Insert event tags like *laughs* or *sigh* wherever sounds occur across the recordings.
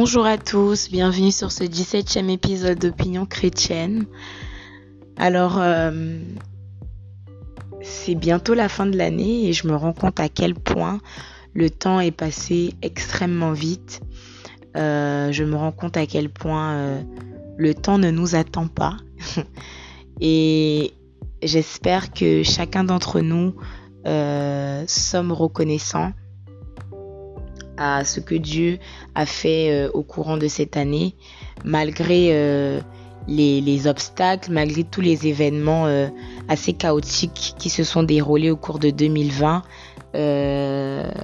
Bonjour à tous, bienvenue sur ce 17e épisode d'Opinion chrétienne. Alors, euh, c'est bientôt la fin de l'année et je me rends compte à quel point le temps est passé extrêmement vite. Euh, je me rends compte à quel point euh, le temps ne nous attend pas. *laughs* et j'espère que chacun d'entre nous sommes reconnaissants à ce que Dieu a fait euh, au courant de cette année, malgré euh, les, obstacles, malgré tous les événements euh, assez chaotiques qui se sont déroulés au cours de 2020.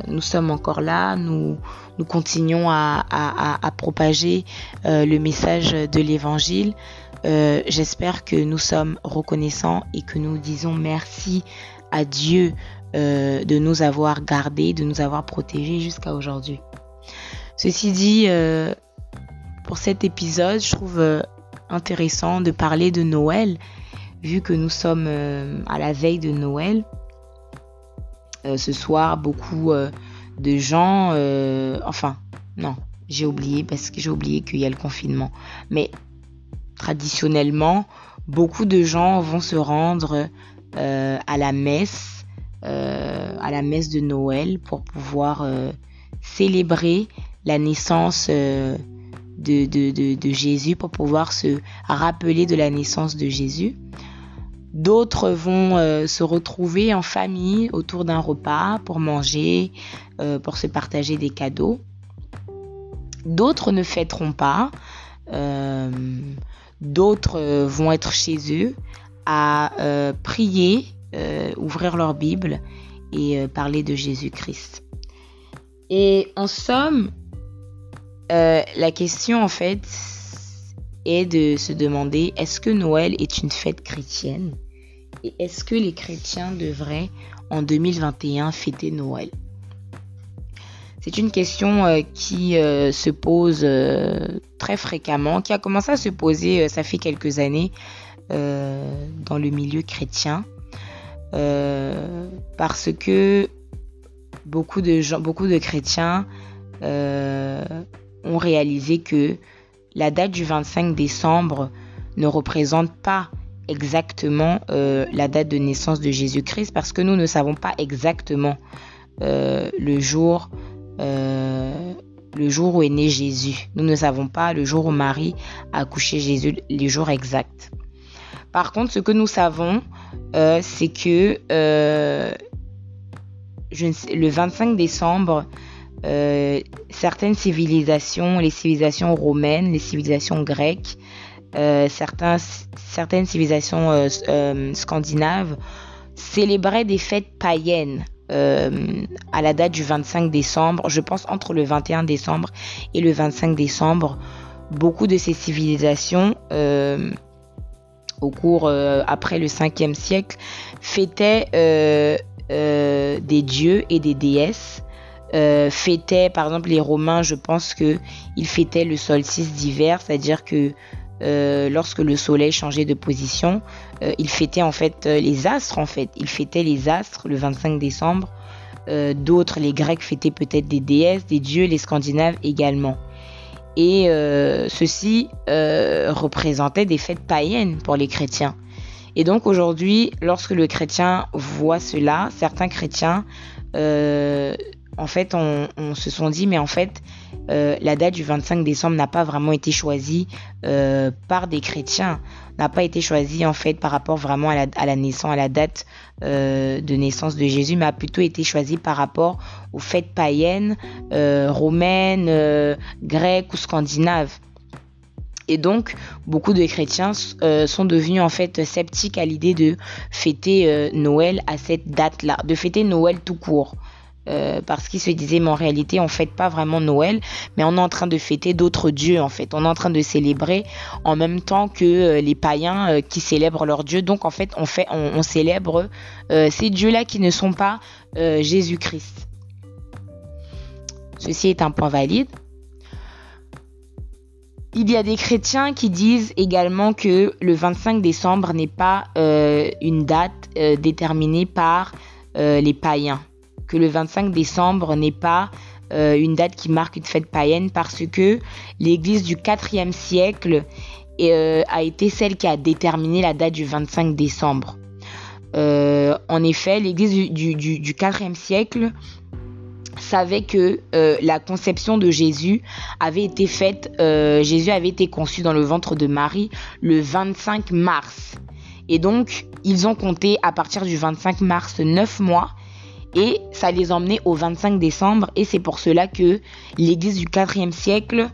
nous sommes encore là, nous, continuons à propager le message de l'évangile. J'espère que nous sommes reconnaissants et que nous disons merci à Dieu euh, de nous avoir gardés, de nous avoir protégés jusqu'à aujourd'hui. Ceci dit, euh, pour cet épisode, je trouve euh, intéressant de parler de Noël, vu que nous sommes à la veille de Noël. ce soir, beaucoup de gens, enfin, non, j'ai oublié parce que j'ai oublié qu'il y a le confinement. Mais traditionnellement, beaucoup de gens vont se rendre à la messe euh, à la messe de Noël pour pouvoir euh, célébrer la naissance euh, de, Jésus, pour pouvoir se rappeler de la naissance de Jésus. D'autres vont se retrouver en famille autour d'un repas pour manger, pour se partager des cadeaux. D'autres ne fêteront pas. D'autres vont être chez eux à prier euh, ouvrir leur Bible et euh, parler de Jésus-Christ. Et en somme, euh, la question en fait est de se demander est-ce que Noël est une fête chrétienne? Et est-ce que les chrétiens devraient en 2021 fêter Noël? C'est une question qui se pose très fréquemment, qui a commencé à se poser, ça fait quelques années, dans le milieu chrétien. Euh, parce que beaucoup de gens, beaucoup de chrétiens euh, ont réalisé que la date du 25 décembre ne représente pas exactement euh, la date de naissance de Jésus-Christ parce que nous ne savons pas exactement le jour le jour où est né Jésus. Nous ne savons pas le jour où Marie a accouché Jésus, les jours exacts. Par contre, ce que nous savons, euh, c'est que euh, le 25 décembre, euh, certaines civilisations, les civilisations romaines, les civilisations grecques, certaines civilisations scandinaves célébraient des fêtes païennes. à la date du 25 décembre, je pense entre le 21 décembre et le 25 décembre, beaucoup de ces civilisations au cours euh, après le 5e siècle fêtaient euh, euh, des dieux et des déesses. fêtaient par exemple les Romains, je pense que ils fêtaient le solstice d'hiver, c'est-à-dire que lorsque le soleil changeait de position, ils fêtaient en fait les astres en fait, ils fêtaient les astres le 25 décembre. D'autres, les Grecs fêtaient peut-être des déesses, des dieux, les Scandinaves également. Et euh, ceci euh, représentait des fêtes païennes pour les chrétiens. Et donc aujourd'hui, lorsque le chrétien voit cela, certains chrétiens, euh, en fait, on, se sont dit, mais en fait, la date du 25 décembre n'a pas vraiment été choisie par des chrétiens n'a pas été choisi en fait par rapport vraiment à la, naissance, à la date euh, de naissance de Jésus, mais a plutôt été choisi par rapport aux fêtes païennes, euh, romaines, euh, grecques ou scandinaves. Et donc, beaucoup de chrétiens sont devenus en fait sceptiques à l'idée de fêter Noël à cette date-là, de fêter Noël tout court. Euh, parce qu'ils se disaient mais en réalité on fête pas vraiment Noël mais on est en train de fêter d'autres dieux en fait. On est en train de célébrer en même temps que euh, les païens euh, qui célèbrent leurs dieux. Donc en fait on on, célèbre ces dieux là qui ne sont pas Jésus-Christ. Ceci est un point valide. Il y a des chrétiens qui disent également que le 25 décembre n'est pas une date déterminée par les païens que le 25 décembre n'est pas une date qui marque une fête païenne parce que l'église du 4e siècle a été celle qui a déterminé la date du 25 décembre. en effet, l'église du, du, du 4e siècle savait que euh, la conception de Jésus avait été faite, euh, Jésus avait été conçu dans le ventre de Marie le 25 mars. Et donc, ils ont compté à partir du 25 mars 9 mois et ça les emmenait au 25 décembre et c'est pour cela que l'église du 4e siècle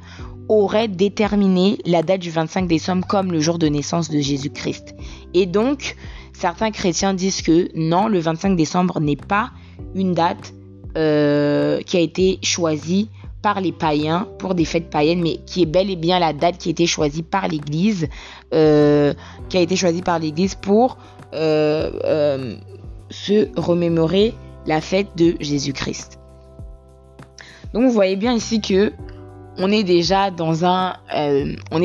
aurait déterminé la date du 25 décembre comme le jour de naissance de Jésus-Christ. Et donc, certains chrétiens disent que non, le 25 décembre n'est pas une date euh, qui a été choisie par les païens pour des fêtes païennes, mais qui est bel et bien la date qui a été choisie par l'Église, euh, qui a été choisie par l'Église pour euh, se remémorer la fête de Jésus-Christ. Donc vous voyez bien ici que on est déjà dans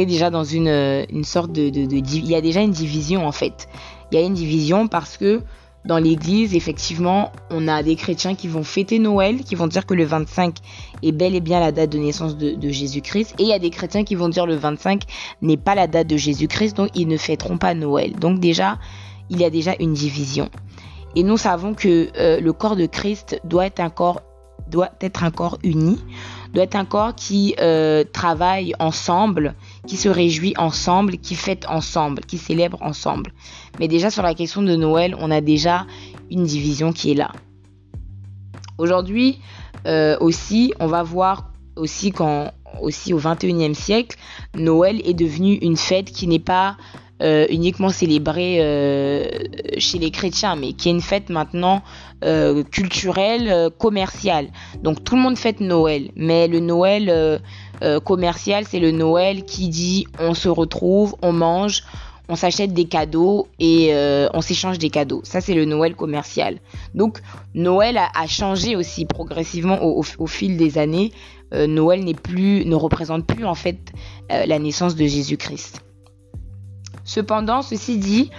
déjà dans une, sorte de, de, de, il y a déjà une division en fait. Il y a une division parce que dans l'église, effectivement, on a des chrétiens qui vont fêter Noël, qui vont dire que le 25 est bel et bien la date de naissance de, Jésus-Christ. Et il y a des chrétiens qui vont dire le 25 n'est pas la date de Jésus-Christ, donc ils ne fêteront pas Noël. Donc déjà, il y a déjà une division. Et nous savons que euh, le corps de Christ doit être un corps, doit être un corps uni, doit être un corps qui euh, travaille ensemble, qui se réjouit ensemble, qui fête ensemble, qui célèbre ensemble. Mais déjà sur la question de Noël, on a déjà une division qui est là. Aujourd'hui euh, aussi, on va voir aussi quand aussi au 21e siècle, Noël est devenu une fête qui n'est pas euh, uniquement célébrée euh, chez les chrétiens, mais qui est une fête maintenant culturelle, commerciale. Donc tout le monde fête Noël, mais le Noël commercial, c'est le Noël qui dit on se retrouve, on mange, on s'achète des cadeaux et euh, on s'échange des cadeaux. Ça, c'est le Noël commercial. Donc, Noël a, changé aussi progressivement au, fil des années. Euh, Noël n'est plus, ne représente plus en fait euh, la naissance de Jésus-Christ. Cependant, ceci dit,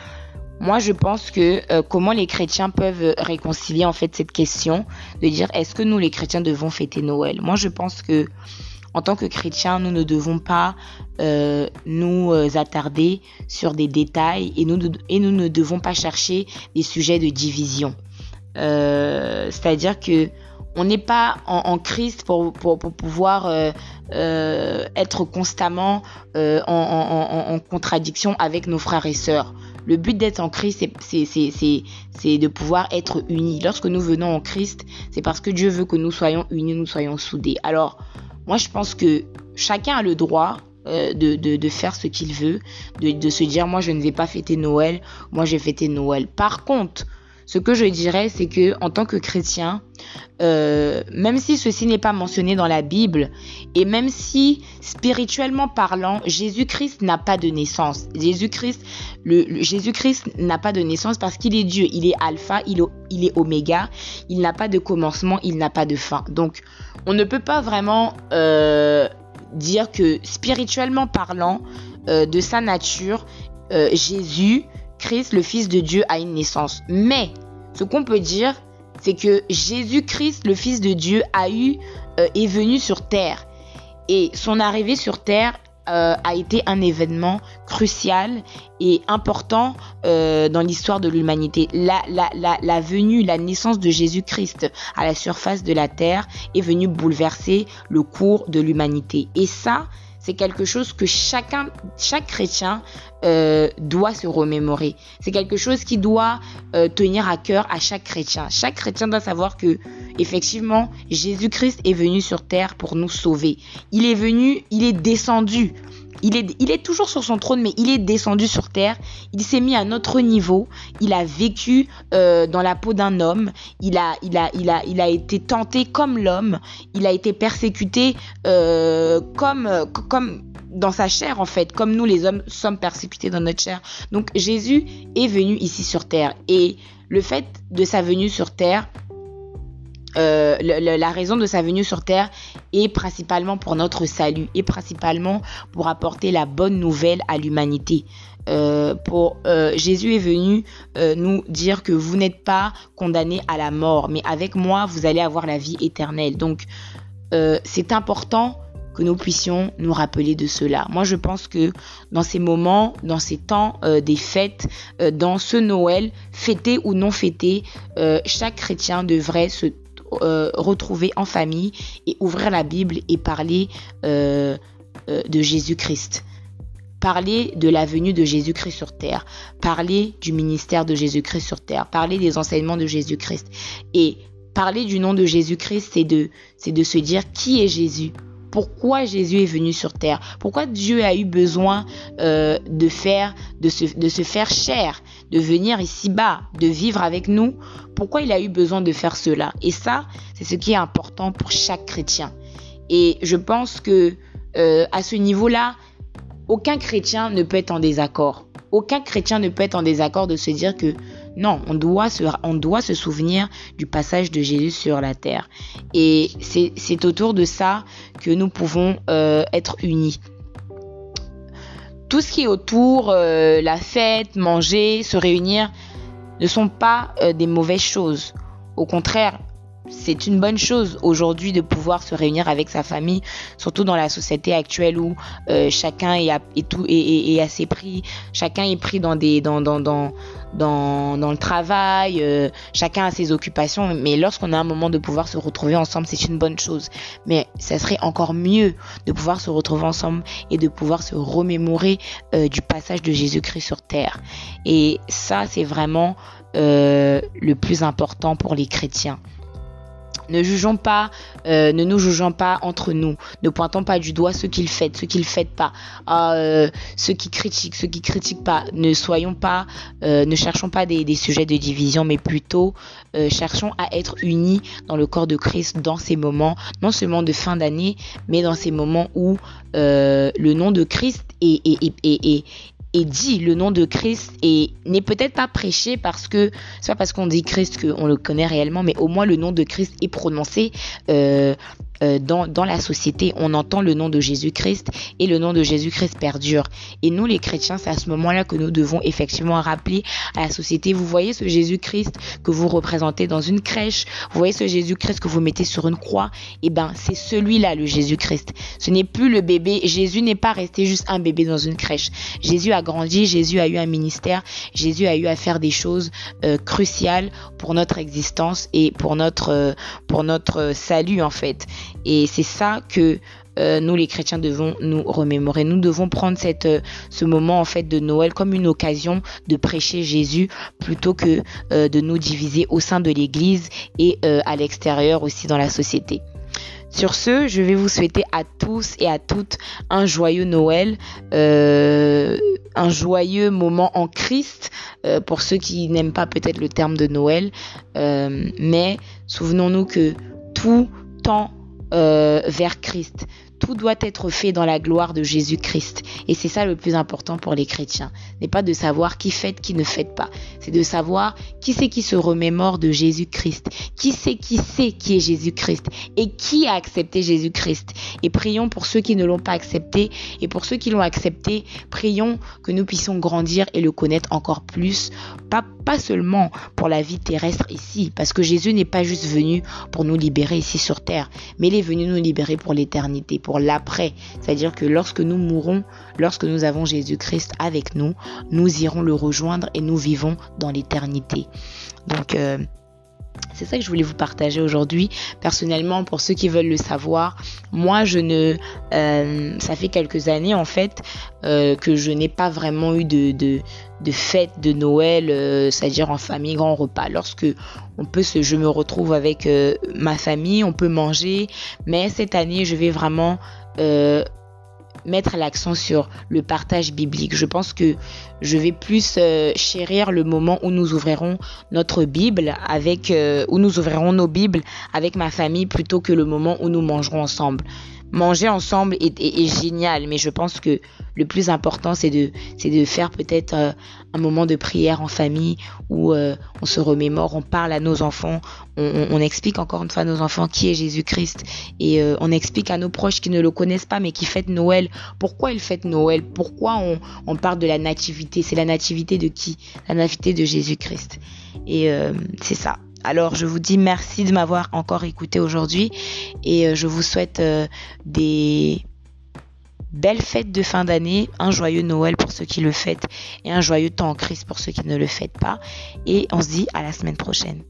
moi, je pense que comment les chrétiens peuvent réconcilier en fait cette question de dire est-ce que nous les chrétiens devons fêter Noël? Moi, je pense que en tant que chrétiens, nous ne devons pas euh, nous euh, attarder sur des détails et nous, et nous ne devons pas chercher des sujets de division. Euh, c'est-à-dire que on n'est pas en, Christ pour, pour, pouvoir être constamment en, en, contradiction avec nos frères et sœurs. Le but d'être en Christ, c'est de pouvoir être unis. Lorsque nous venons en Christ, c'est parce que Dieu veut que nous soyons unis, nous soyons soudés. Alors, moi, je pense que chacun a le droit euh, de, de, faire ce qu'il veut, de, de, se dire moi je ne vais pas fêter Noël, moi je vais fêter Noël. Par contre, ce que je dirais, c'est que en tant que chrétien, euh, même si ceci n'est pas mentionné dans la Bible, et même si spirituellement parlant, Jésus-Christ n'a pas de naissance, Jésus-Christ, n'a pas de naissance parce qu'il est Dieu, il est Alpha, il, est Oméga, il n'a pas de commencement, il n'a pas de fin. Donc, on ne peut pas vraiment euh, dire que spirituellement parlant, euh, de sa nature, Jésus, Le Fils de Dieu, a une naissance. Mais ce qu'on peut dire, c'est que Jésus-Christ, le Fils de Dieu, a eu, est venu sur terre. Et son arrivée sur terre euh, a été un événement crucial et important euh, dans l'histoire de l'humanité. La, la, la, la, venue, la naissance de Jésus-Christ à la surface de la terre est venue bouleverser le cours de l'humanité. Et ça, c'est quelque chose que chacun, chaque chrétien euh, doit se remémorer. C'est quelque chose qui doit euh, tenir à cœur à chaque chrétien. Chaque chrétien doit savoir que effectivement Jésus-Christ est venu sur terre pour nous sauver. Il est venu, il est descendu il est, il est toujours sur son trône, mais il est descendu sur terre. Il s'est mis à notre niveau. Il a vécu euh, dans la peau d'un homme. Il a, il, a, il, a, il a été tenté comme l'homme. Il a été persécuté euh, comme, comme dans sa chair, en fait, comme nous les hommes sommes persécutés dans notre chair. Donc Jésus est venu ici sur terre. Et le fait de sa venue sur terre, euh, la raison de sa venue sur terre est principalement pour notre salut, et principalement pour apporter la bonne nouvelle à l'humanité. Euh, pour euh, Jésus est venu nous dire que vous n'êtes pas condamnés à la mort, mais avec moi vous allez avoir la vie éternelle. Donc c'est important que nous puissions nous rappeler de cela. Moi, je pense que dans ces moments, dans ces temps des fêtes, dans ce Noël, fêté ou non fêté, chaque chrétien devrait se retrouver en famille et ouvrir la Bible et parler de Jésus-Christ. Parler de la venue de Jésus-Christ sur terre, parler du ministère de Jésus-Christ sur terre, parler des enseignements de Jésus-Christ. Et parler du nom de Jésus-Christ, c'est de, c'est de se dire qui est Jésus. Pourquoi Jésus est venu sur terre? Pourquoi Dieu a eu besoin euh, de se, de se faire chair, de venir ici-bas, de vivre avec nous Pourquoi il a eu besoin de faire cela? Et ça, c'est ce qui est important pour chaque chrétien. Et je pense que euh, à ce niveau-là, aucun chrétien ne peut être en désaccord. Aucun chrétien ne peut être en désaccord de se dire que non, on doit se, on doit se souvenir du passage de Jésus sur la terre. Et c'est autour de ça que nous pouvons euh, être unis. Tout ce qui est autour, euh, la fête, manger, se réunir, ne sont pas euh, des mauvaises choses. Au contraire, c'est une bonne chose aujourd'hui de pouvoir se réunir avec sa famille, surtout dans la société actuelle où euh, chacun est, tout, est, assez pris, chacun est pris dans, des, dans, le travail, euh, chacun a ses occupations, mais lorsqu'on a un moment de pouvoir se retrouver ensemble, c'est une bonne chose. Mais ça serait encore mieux de pouvoir se retrouver ensemble et de pouvoir se remémorer euh, du passage de Jésus-Christ sur terre. Et ça, c'est vraiment le plus important pour les chrétiens. Ne jugeons pas, euh, ne nous jugeons pas entre nous. Ne pointons pas du doigt ceux qui le font, ceux qui le pas, ah, euh, ceux qui critiquent, ceux qui critiquent pas. Ne soyons pas, euh, ne cherchons pas des, sujets de division, mais plutôt cherchons à être unis dans le corps de Christ dans ces moments, non seulement de fin d'année, mais dans ces moments où le nom de Christ est, et dit le nom de Christ et n'est peut-être pas prêché parce que c'est pas parce qu'on dit Christ qu'on le connaît réellement, mais au moins le nom de Christ est prononcé euh, euh, dans, dans, la société, on entend le nom de Jésus-Christ et le nom de Jésus-Christ perdure. Et nous, les chrétiens, c'est à ce moment-là que nous devons effectivement rappeler à la société, vous voyez ce Jésus-Christ que vous représentez dans une crèche, vous voyez ce Jésus-Christ que vous mettez sur une croix, et eh ben c'est celui-là, le Jésus-Christ. Ce n'est plus le bébé, Jésus n'est pas resté juste un bébé dans une crèche. Jésus a grandi, Jésus a eu un ministère, Jésus a eu à faire des choses euh, cruciales pour notre existence et pour notre, euh, pour notre salut en fait. Et c'est ça que euh, nous les chrétiens devons nous remémorer. Nous devons prendre euh, ce moment en fait de Noël comme une occasion de prêcher Jésus plutôt que euh, de nous diviser au sein de l'Église et à l'extérieur aussi dans la société. Sur ce, je vais vous souhaiter à tous et à toutes un joyeux Noël, un joyeux moment en Christ pour ceux qui n'aiment pas peut-être le terme de Noël. mais souvenons-nous que tout temps vers Christ. Tout doit être fait dans la gloire de Jésus-Christ. Et c'est ça le plus important pour les chrétiens. N'est pas de savoir qui fête, qui ne fête pas. C'est de savoir qui c'est qui se remémore de Jésus-Christ. Qui c'est qui sait qui est Jésus-Christ. Et qui a accepté Jésus-Christ. Et prions pour ceux qui ne l'ont pas accepté. Et pour ceux qui l'ont accepté, prions que nous puissions grandir et le connaître encore plus. Pas, pas seulement pour la vie terrestre ici. Parce que Jésus n'est pas juste venu pour nous libérer ici sur terre. Mais il est venu nous libérer pour l'éternité l'après. C'est-à-dire que lorsque nous mourrons, lorsque nous avons Jésus-Christ avec nous, nous irons le rejoindre et nous vivons dans l'éternité. Donc, euh, c'est ça que je voulais vous partager aujourd'hui. Personnellement, pour ceux qui veulent le savoir, moi, je ne, euh, ça fait quelques années en fait euh, que je n'ai pas vraiment eu de, de, de fête de Noël, euh, c'est-à-dire en famille, grand repas. Lorsque je me retrouve avec ma famille, on peut manger, mais cette année, je vais vraiment mettre l'accent sur le partage biblique. Je pense que je vais plus euh, chérir le moment où nous ouvrirons notre Bible avec, euh, où nous ouvrirons nos Bibles avec ma famille plutôt que le moment où nous mangerons ensemble manger ensemble est, génial, mais je pense que le plus important, c'est de, de faire peut-être euh, un moment de prière en famille où euh, on se remémore, on parle à nos enfants, on, explique encore une fois à nos enfants qui est Jésus-Christ et euh, on explique à nos proches qui ne le connaissent pas mais qui fêtent Noël, pourquoi ils fêtent Noël, pourquoi on, on parle de la nativité, c'est la nativité de qui? La nativité de Jésus-Christ. Et c'est ça. Alors je vous dis merci de m'avoir encore écouté aujourd'hui et je vous souhaite des belles fêtes de fin d'année, un joyeux Noël pour ceux qui le fêtent et un joyeux temps en crise pour ceux qui ne le fêtent pas. Et on se dit à la semaine prochaine.